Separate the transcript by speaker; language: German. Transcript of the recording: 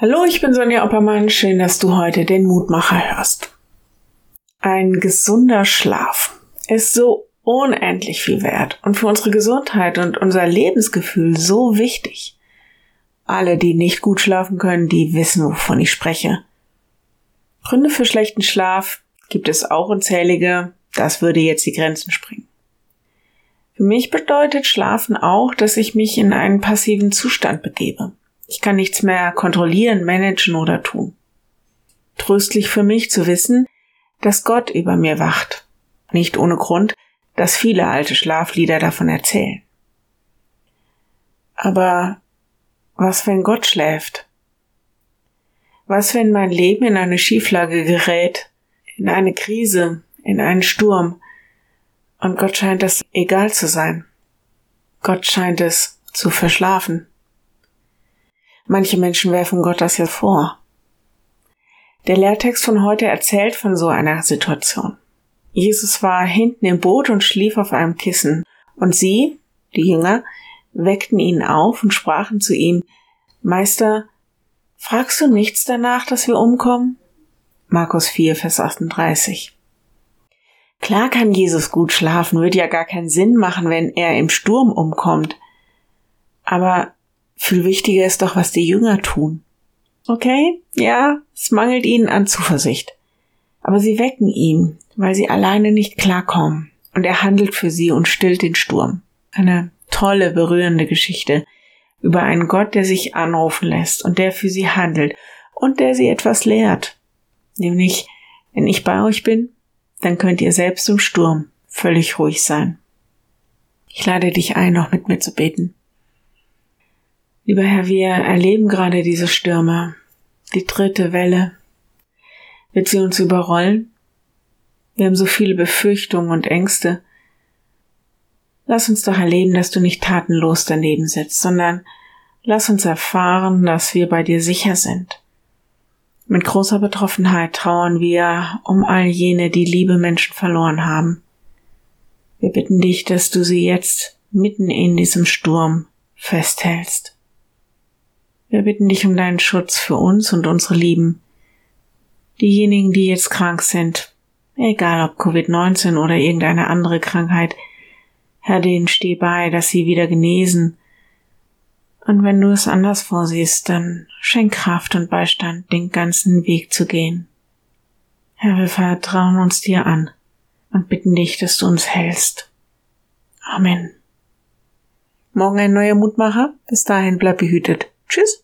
Speaker 1: Hallo, ich bin Sonja Oppermann. Schön, dass du heute den Mutmacher hörst. Ein gesunder Schlaf ist so unendlich viel wert und für unsere Gesundheit und unser Lebensgefühl so wichtig. Alle, die nicht gut schlafen können, die wissen, wovon ich spreche. Gründe für schlechten Schlaf gibt es auch unzählige. Das würde jetzt die Grenzen springen. Für mich bedeutet Schlafen auch, dass ich mich in einen passiven Zustand begebe. Ich kann nichts mehr kontrollieren, managen oder tun. Tröstlich für mich zu wissen, dass Gott über mir wacht. Nicht ohne Grund, dass viele alte Schlaflieder davon erzählen. Aber was, wenn Gott schläft? Was, wenn mein Leben in eine Schieflage gerät, in eine Krise, in einen Sturm, und Gott scheint es egal zu sein? Gott scheint es zu verschlafen. Manche Menschen werfen Gott das ja vor. Der Lehrtext von heute erzählt von so einer Situation. Jesus war hinten im Boot und schlief auf einem Kissen, und sie, die Jünger, weckten ihn auf und sprachen zu ihm, Meister, fragst du nichts danach, dass wir umkommen? Markus 4, Vers 38. Klar kann Jesus gut schlafen, wird ja gar keinen Sinn machen, wenn er im Sturm umkommt. Aber viel wichtiger ist doch, was die Jünger tun. Okay, ja, es mangelt ihnen an Zuversicht. Aber sie wecken ihn, weil sie alleine nicht klarkommen. Und er handelt für sie und stillt den Sturm. Eine tolle, berührende Geschichte über einen Gott, der sich anrufen lässt und der für sie handelt und der sie etwas lehrt. Nämlich, wenn ich bei euch bin, dann könnt ihr selbst im Sturm völlig ruhig sein. Ich lade dich ein, noch mit mir zu beten. Lieber Herr, wir erleben gerade diese Stürme, die dritte Welle. Wird sie uns überrollen? Wir haben so viele Befürchtungen und Ängste. Lass uns doch erleben, dass du nicht tatenlos daneben sitzt, sondern lass uns erfahren, dass wir bei dir sicher sind. Mit großer Betroffenheit trauern wir um all jene, die liebe Menschen verloren haben. Wir bitten dich, dass du sie jetzt mitten in diesem Sturm festhältst. Wir bitten dich um deinen Schutz für uns und unsere Lieben. Diejenigen, die jetzt krank sind, egal ob Covid-19 oder irgendeine andere Krankheit, Herr, denen steh bei, dass sie wieder genesen. Und wenn du es anders vorsiehst, dann schenk Kraft und Beistand, den ganzen Weg zu gehen. Herr, wir vertrauen uns dir an und bitten dich, dass du uns hältst. Amen. Morgen ein neuer Mutmacher. Bis dahin bleib behütet. Tschüss.